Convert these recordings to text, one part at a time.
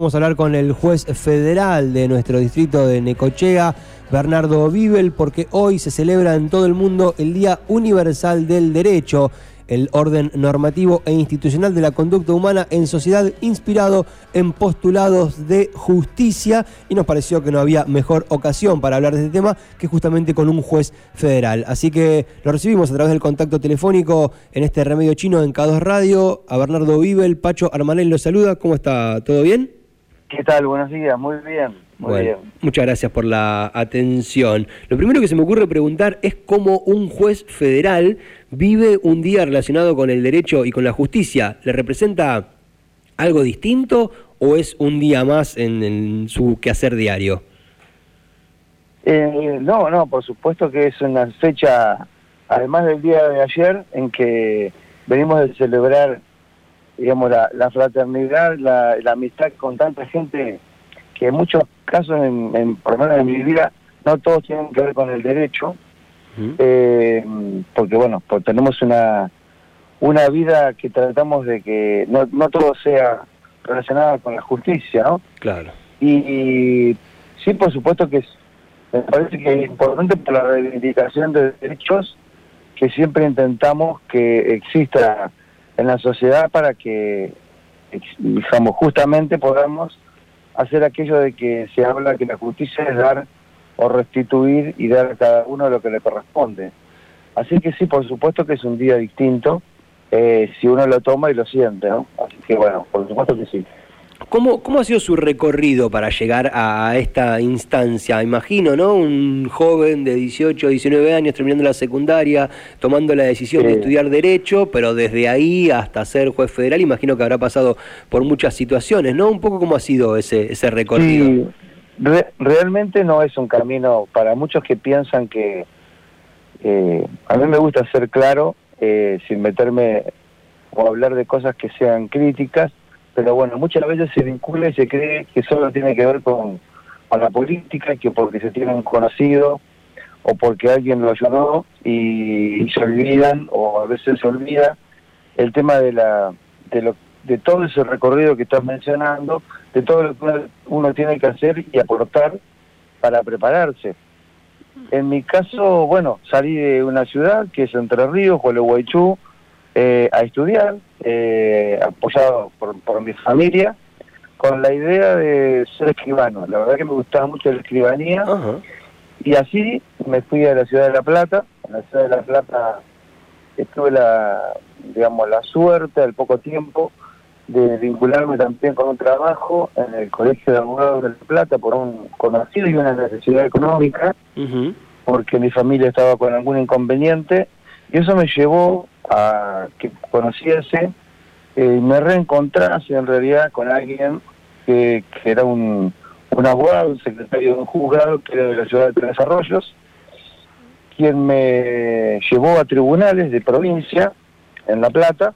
Vamos a hablar con el juez federal de nuestro distrito de Necochea, Bernardo Vivel, porque hoy se celebra en todo el mundo el Día Universal del Derecho, el orden normativo e institucional de la conducta humana en sociedad inspirado en postulados de justicia y nos pareció que no había mejor ocasión para hablar de este tema que justamente con un juez federal. Así que lo recibimos a través del contacto telefónico en este remedio chino en K2 Radio. A Bernardo Vivel, Pacho Armanel lo saluda. ¿Cómo está? ¿Todo bien? ¿Qué tal? Buenos días, muy bien. Muy bien. Muchas gracias por la atención. Lo primero que se me ocurre preguntar es cómo un juez federal vive un día relacionado con el derecho y con la justicia. ¿Le representa algo distinto o es un día más en, su quehacer diario? Eh, no, no, por supuesto que es una fecha, además del día de ayer, en que venimos de celebrar digamos, la, fraternidad, la, amistad con tanta gente que en muchos casos, en, por lo menos en mi vida, no todos tienen que ver con el derecho, eh, porque bueno, pues tenemos una una vida que tratamos de que no, no todo sea relacionado con la justicia, ¿no? Claro. Y, sí, por supuesto que es, me parece que es importante por la reivindicación de derechos que siempre intentamos que exista en la sociedad para que, digamos, justamente podamos hacer aquello de que se habla que la justicia es dar o restituir y dar a cada uno lo que le corresponde. Así que sí, por supuesto que es un día distinto eh, si uno lo toma y lo siente, ¿no? Así que bueno, por supuesto que sí. ¿Cómo, ¿Cómo ha sido su recorrido para llegar a esta instancia? Imagino, ¿no? Un joven de 18, 19 años terminando la secundaria, tomando la decisión de estudiar Derecho, pero desde ahí hasta ser juez federal, imagino que habrá pasado por muchas situaciones, ¿no? Un poco cómo ha sido ese, ese recorrido. realmente no es un camino para muchos que piensan que. Eh, a mí me gusta ser claro, eh, sin meterme o hablar de cosas que sean críticas pero bueno, muchas veces se vincula y se cree que solo tiene que ver con, la política, que porque se tienen conocido o porque alguien lo ayudó y, se olvidan o a veces se olvida el tema de la de lo de todo ese recorrido que estás mencionando, de todo lo que uno, tiene que hacer y aportar para prepararse. En mi caso, bueno, salí de una ciudad que es Entre Ríos, Gualeguaychú, eh, a estudiar, eh, apoyado por, mi familia, con la idea de ser escribano. La verdad que me gustaba mucho la escribanía. Y así me fui a la ciudad de La Plata. En la ciudad de La Plata tuve la, digamos, la suerte al poco tiempo de vincularme también con un trabajo en el Colegio de Abogados de La Plata por un conocido y una necesidad económica, porque mi familia estaba con algún inconveniente, y eso me llevó a que conociese eh, me reencontrase en realidad con alguien que, era un, un abogado, un secretario de un juzgado que era de la ciudad de Tres Arroyos, quien me llevó a tribunales de provincia en La Plata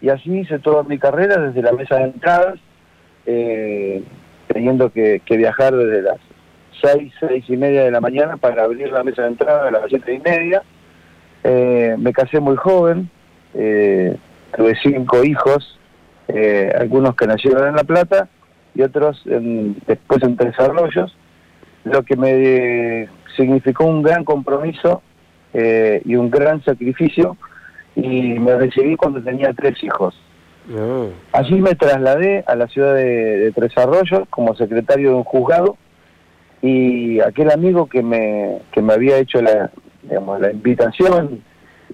y así hice toda mi carrera desde la mesa de entradas, eh, teniendo que, viajar desde las seis, seis y media de la mañana para abrir la mesa de entrada a las siete y media. Eh, me casé muy joven, eh, tuve cinco hijos, eh, algunos que nacieron en La Plata y otros después en Tres Arroyos, lo que me significó un gran compromiso eh, y un gran sacrificio y me recibí cuando tenía tres hijos. Ah. Allí me trasladé a la ciudad de, Tres Arroyos como secretario de un juzgado y aquel amigo que me, que me había hecho la, digamos, la invitación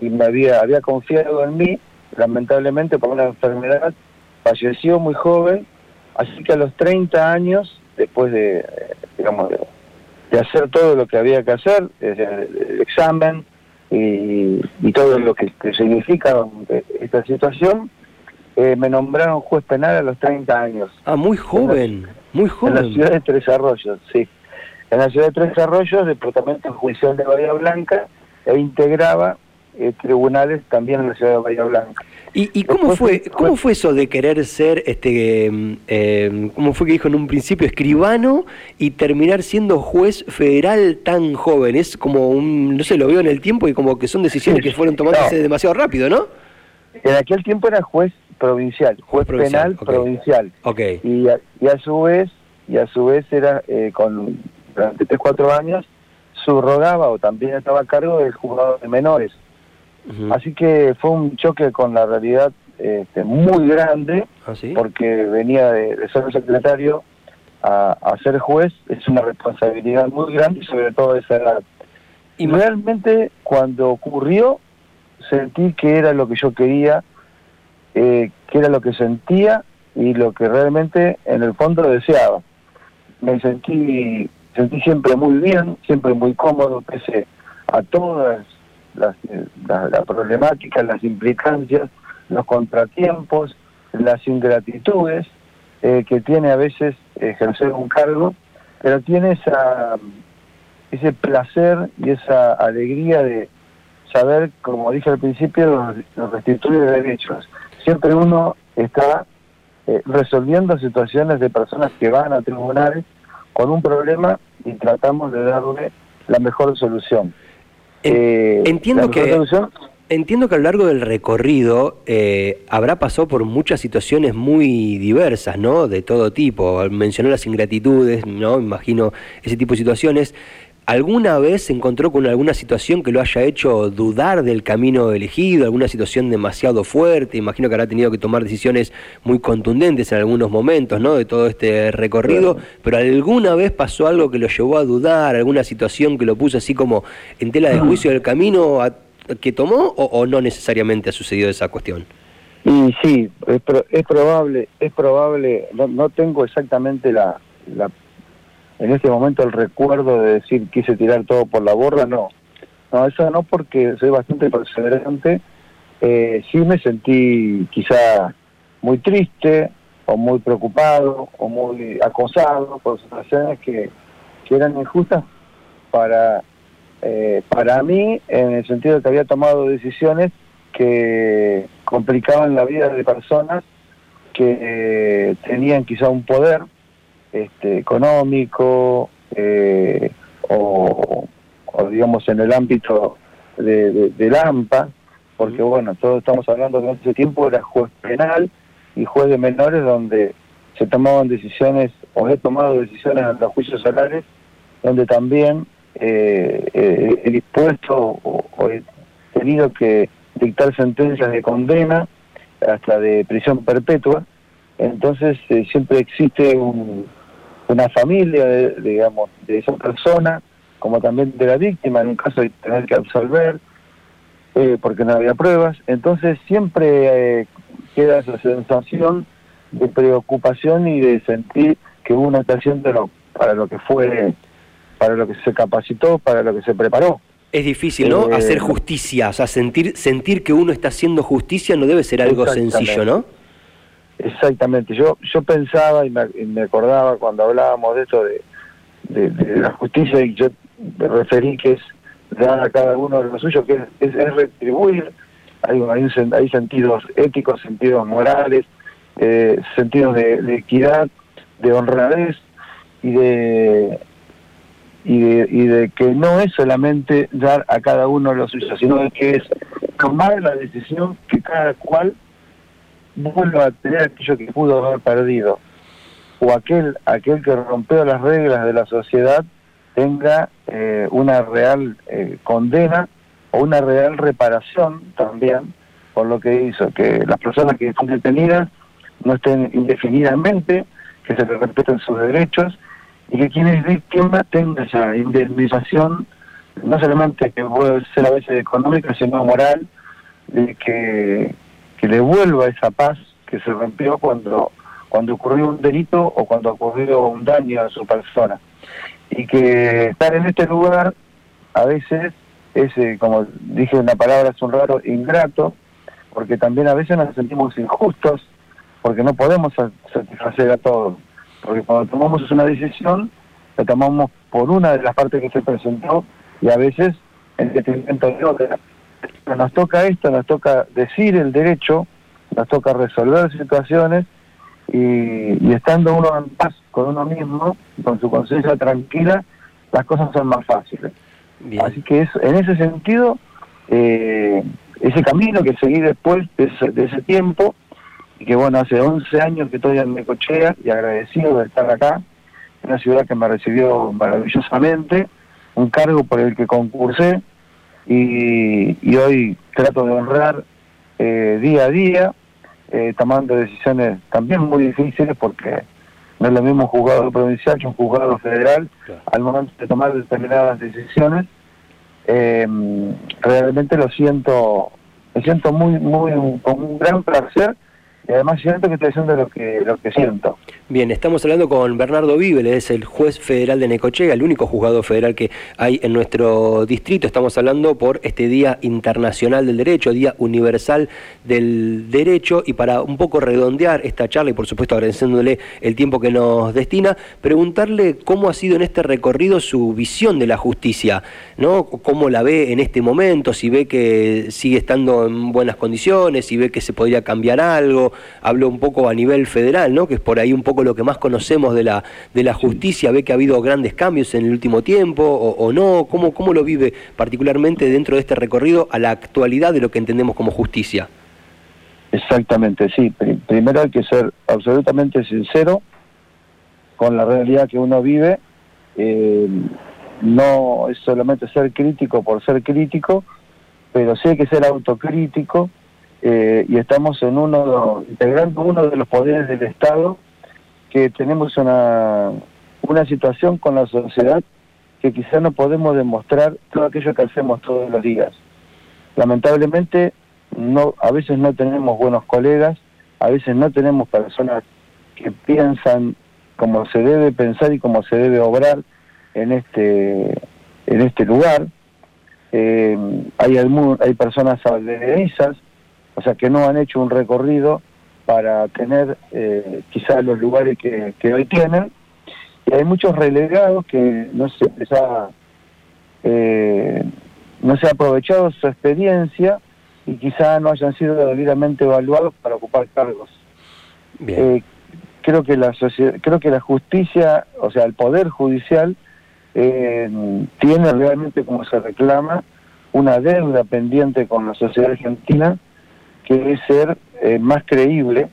y me había, había confiado en mí, lamentablemente por una enfermedad, falleció muy joven, así que a los 30 años, después de, digamos, de, hacer todo lo que había que hacer, el, examen y, todo lo que, significa esta situación, eh, me nombraron juez penal a los 30 años. Ah, muy joven, muy joven. En la ciudad de Tres Arroyos, sí. En la ciudad de Tres Arroyos, Departamento Judicial de Bahía Blanca, e integraba eh, tribunales también en la ciudad de Bahía Blanca. ¿Y, cómo fue cómo fue eso de querer ser, este eh, cómo fue que dijo en un principio, escribano y terminar siendo juez federal tan joven? Es como un, no sé, lo veo en el tiempo y como que son decisiones que fueron tomándose demasiado rápido, ¿no? En aquel tiempo era juez provincial, juez, penal provincial. Okay. Y, a, y a su vez, y a su vez era eh, con durante 3 4 años subrogaba o también estaba a cargo del juzgado de menores. Así que fue un choque con la realidad este, muy grande, ¿Ah, porque venía de, de, ser secretario a, a, ser juez, es una responsabilidad muy grande, sobre todo a esa edad. Y realmente cuando ocurrió, sentí que era lo que yo quería, eh, que era lo que sentía y lo que realmente en el fondo deseaba. Me sentí sentí siempre muy bien, siempre muy cómodo, pese a todas las, las, problemáticas, las implicancias, los contratiempos, las ingratitudes eh, que tiene a veces ejercer un cargo, pero tiene esa, ese placer y esa alegría de saber, como dije al principio, los, restituir de derechos. Siempre uno está eh, resolviendo situaciones de personas que van a tribunales con un problema y tratamos de darle la mejor solución. Eh, entiendo que entiendo que a lo largo del recorrido eh, habrá pasado por muchas situaciones muy diversas, ¿no? De todo tipo. Mencionó las ingratitudes, ¿no? Imagino ese tipo de situaciones. ¿Alguna vez se encontró con alguna situación que lo haya hecho dudar del camino elegido, alguna situación demasiado fuerte? Imagino que habrá tenido que tomar decisiones muy contundentes en algunos momentos, ¿no? De todo este recorrido, pero ¿alguna vez pasó algo que lo llevó a dudar, alguna situación que lo puso así como en tela de juicio del camino que tomó o, no necesariamente ha sucedido esa cuestión? Y sí, es, probable, es probable, no, tengo exactamente la, la en este momento el recuerdo de decir quise tirar todo por la borda, no. No, eso no porque soy bastante perseverante. Eh, sí me sentí quizá muy triste o muy preocupado o muy acosado por situaciones que, que eran injustas para, eh, para mí en el sentido de que había tomado decisiones que complicaban la vida de personas que eh, tenían quizá un poder este, económico eh, o, digamos en el ámbito de, de, AMPA, porque bueno, todos estamos hablando que en ese tiempo era juez penal y juez de menores donde se tomaban decisiones o he tomado decisiones en los juicios orales donde también eh, eh, he dispuesto o, he tenido que dictar sentencias de condena hasta de prisión perpetua. Entonces eh, siempre existe un, una familia, de, digamos, de esa persona, como también de la víctima, en un caso de tener que absolver, eh, porque no había pruebas. Entonces siempre eh, queda esa sensación de preocupación y de sentir que uno está haciendo para lo que fue, para lo que se capacitó, para lo que se preparó. Es difícil, ¿no? Eh, Hacer justicia, o sea, sentir, sentir que uno está haciendo justicia no debe ser algo sencillo, ¿no? Exactamente, yo yo pensaba y me, acordaba cuando hablábamos de eso de, la justicia y yo me referí que es dar a cada uno de lo suyo, que es, retribuir, hay, hay, hay, sentidos éticos, sentidos morales, eh, sentidos de, equidad, de honradez y de, y de y de que no es solamente dar a cada uno lo suyo, sino que es tomar la decisión que cada cual vuelva a tener aquello que pudo haber perdido, o aquel, aquel que rompió las reglas de la sociedad tenga eh, una real eh, condena o una real reparación también por lo que hizo, que las personas que están detenidas no estén indefinidamente, que se les respeten sus derechos y que quien es víctima tenga esa indemnización, no solamente que puede ser a veces económica, sino moral, de que que devuelva esa paz que se rompió cuando, cuando ocurrió un delito o cuando ocurrió un daño a su persona. Y que estar en este lugar a veces es, eh, como dije una palabra es un raro, ingrato, porque también a veces nos sentimos injustos, porque no podemos satisfacer a todos. Porque cuando tomamos una decisión, la tomamos por una de las partes que se presentó y a veces en detrimento de otra nos toca esto, nos toca decir el derecho, nos toca resolver situaciones y, estando uno en paz con uno mismo, con su conciencia tranquila, las cosas son más fáciles. Así que es, en ese sentido, eh, ese camino que seguí después de ese, tiempo y que bueno, hace 11 años que estoy en Necochea y agradecido de estar acá, en una ciudad que me recibió maravillosamente, un cargo por el que concursé y, hoy trato de honrar eh, día a día, eh, tomando decisiones también muy difíciles porque no es lo mismo un juzgado provincial que un juzgado federal al momento de tomar determinadas decisiones. Eh, realmente lo siento, me siento muy, muy con un gran placer y además siento que estoy haciendo lo que, lo que siento. Bien, estamos hablando con Bernardo Víbel, es el juez federal de Necochea, el único juzgado federal que hay en nuestro distrito. Estamos hablando por este Día Internacional del Derecho, Día Universal del Derecho, y para un poco redondear esta charla, y por supuesto agradeciéndole el tiempo que nos destina, preguntarle cómo ha sido en este recorrido su visión de la justicia, ¿no? ¿Cómo la ve en este momento? Si ve que sigue estando en buenas condiciones, si ve que se podría cambiar algo, hablo un poco a nivel federal, ¿no? que es por ahí un poco lo que más conocemos de la, de la justicia, ve que ha habido grandes cambios en el último tiempo o, no, ¿Cómo, ¿cómo lo vive particularmente dentro de este recorrido a la actualidad de lo que entendemos como justicia? Exactamente, sí. Primero hay que ser absolutamente sincero con la realidad que uno vive. Eh, no es solamente ser crítico por ser crítico, pero sí hay que ser autocrítico eh, y estamos en uno integrando uno de los poderes del Estado que tenemos una, una situación con la sociedad que quizás no podemos demostrar todo aquello que hacemos todos los días. Lamentablemente no a veces no tenemos buenos colegas, a veces no tenemos personas que piensan como se debe pensar y como se debe obrar en este en este lugar. Eh, hay, hay personas advenerizas o sea que no han hecho un recorrido para tener eh, quizás los lugares que, hoy tienen. Y hay muchos relegados que no se ha, eh, no se ha aprovechado su experiencia y quizá no hayan sido debidamente evaluados para ocupar cargos. Eh, creo que la creo que la justicia, o sea, el poder judicial eh, tiene realmente como se reclama una deuda pendiente con la sociedad argentina que es ser eh, más creíble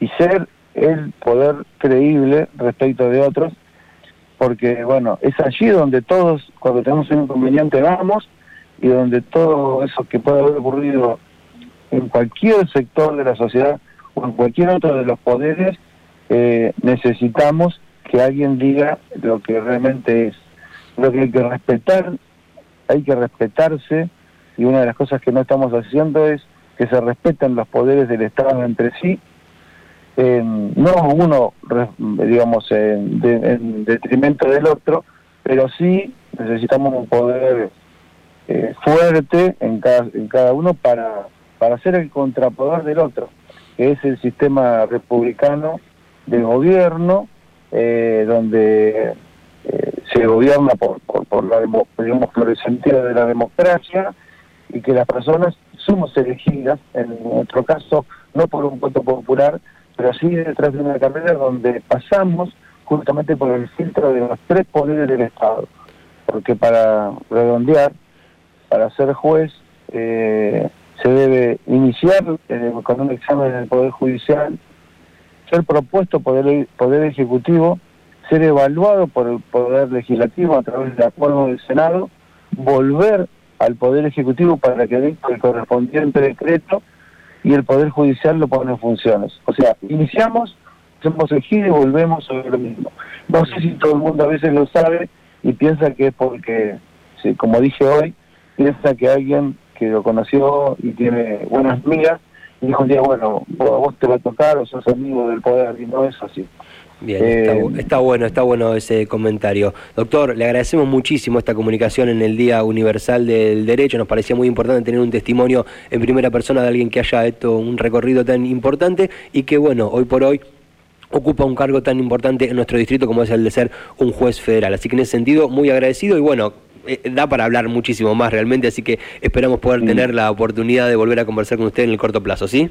y ser el poder creíble respecto de otros, porque bueno, es allí donde todos, cuando tenemos un inconveniente, vamos, y donde todo eso que puede haber ocurrido en cualquier sector de la sociedad o en cualquier otro de los poderes, eh, necesitamos que alguien diga lo que realmente es. Lo que hay que respetar, hay que respetarse, y una de las cosas que no estamos haciendo es que se respeten los poderes del Estado entre sí, no uno, digamos, en, detrimento del otro, pero sí necesitamos un poder eh, fuerte en cada, en cada uno para, para ser el contrapoder del otro, que es el sistema republicano de gobierno, eh, donde eh, se gobierna por, por, por, la, digamos, por el sentido de la democracia y que las personas somos elegidas, en nuestro caso, no por un voto popular, pero sí detrás de una carrera donde pasamos justamente por el filtro de los tres poderes del Estado. Porque para redondear, para ser juez, eh, se debe iniciar eh, con un examen en el Poder Judicial, ser propuesto por el Poder Ejecutivo, ser evaluado por el Poder Legislativo a través del acuerdo del Senado, volver al Poder Ejecutivo para que dé el correspondiente decreto y el Poder Judicial lo pone en funciones. O sea, iniciamos, hacemos el giro y volvemos sobre lo mismo. No sé si todo el mundo a veces lo sabe y piensa que es porque, como dije hoy, piensa que alguien que lo conoció y tiene buenas migas, dijo un día, bueno, vos te va a tocar o sos amigo del poder, y no es así. Bien, eh, está, bueno, está bueno ese comentario. Doctor, le agradecemos muchísimo esta comunicación en el Día Universal del Derecho. Nos parecía muy importante tener un testimonio en primera persona de alguien que haya hecho un recorrido tan importante y que, bueno, hoy por hoy ocupa un cargo tan importante en nuestro distrito como es el de ser un juez federal. Así que en ese sentido, muy agradecido y bueno, eh, da para hablar muchísimo más realmente, así que esperamos poder tener la oportunidad de volver a conversar con usted en el corto plazo, ¿sí?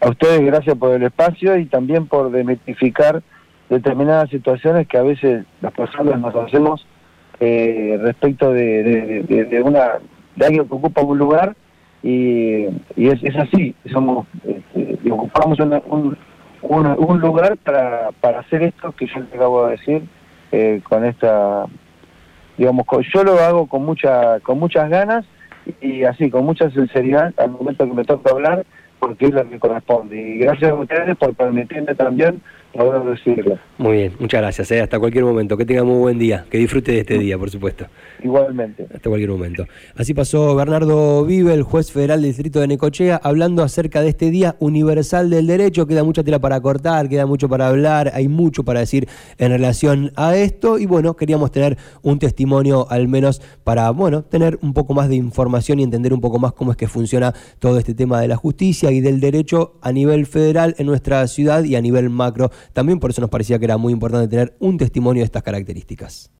A ustedes gracias por el espacio y también por demitificar determinadas situaciones que a veces las personas nos hacemos eh, respecto de, una de alguien que ocupa un lugar y, es, así, somos este, ocupamos un, un, lugar para, para hacer esto que yo te acabo de decir eh, con esta digamos yo lo hago con mucha con muchas ganas y así con mucha sinceridad al momento que me toca hablar porque es lo que corresponde. Y gracias a ustedes por permitirme también poder decirlo. Muy bien, muchas gracias. Eh. Hasta cualquier momento. Que tenga muy buen día. Que disfrute de este día, por supuesto. Igualmente. Hasta cualquier momento. Así pasó Bernardo Vive, el juez federal del distrito de Necochea, hablando acerca de este Día Universal del Derecho. Queda mucha tela para cortar, queda mucho para hablar, hay mucho para decir en relación a esto. Y bueno, queríamos tener un testimonio al menos para, bueno, tener un poco más de información y entender un poco más cómo es que funciona todo este tema de la justicia y del derecho a nivel federal en nuestra ciudad y a nivel macro también por eso nos parecía que era muy importante tener un testimonio de estas características.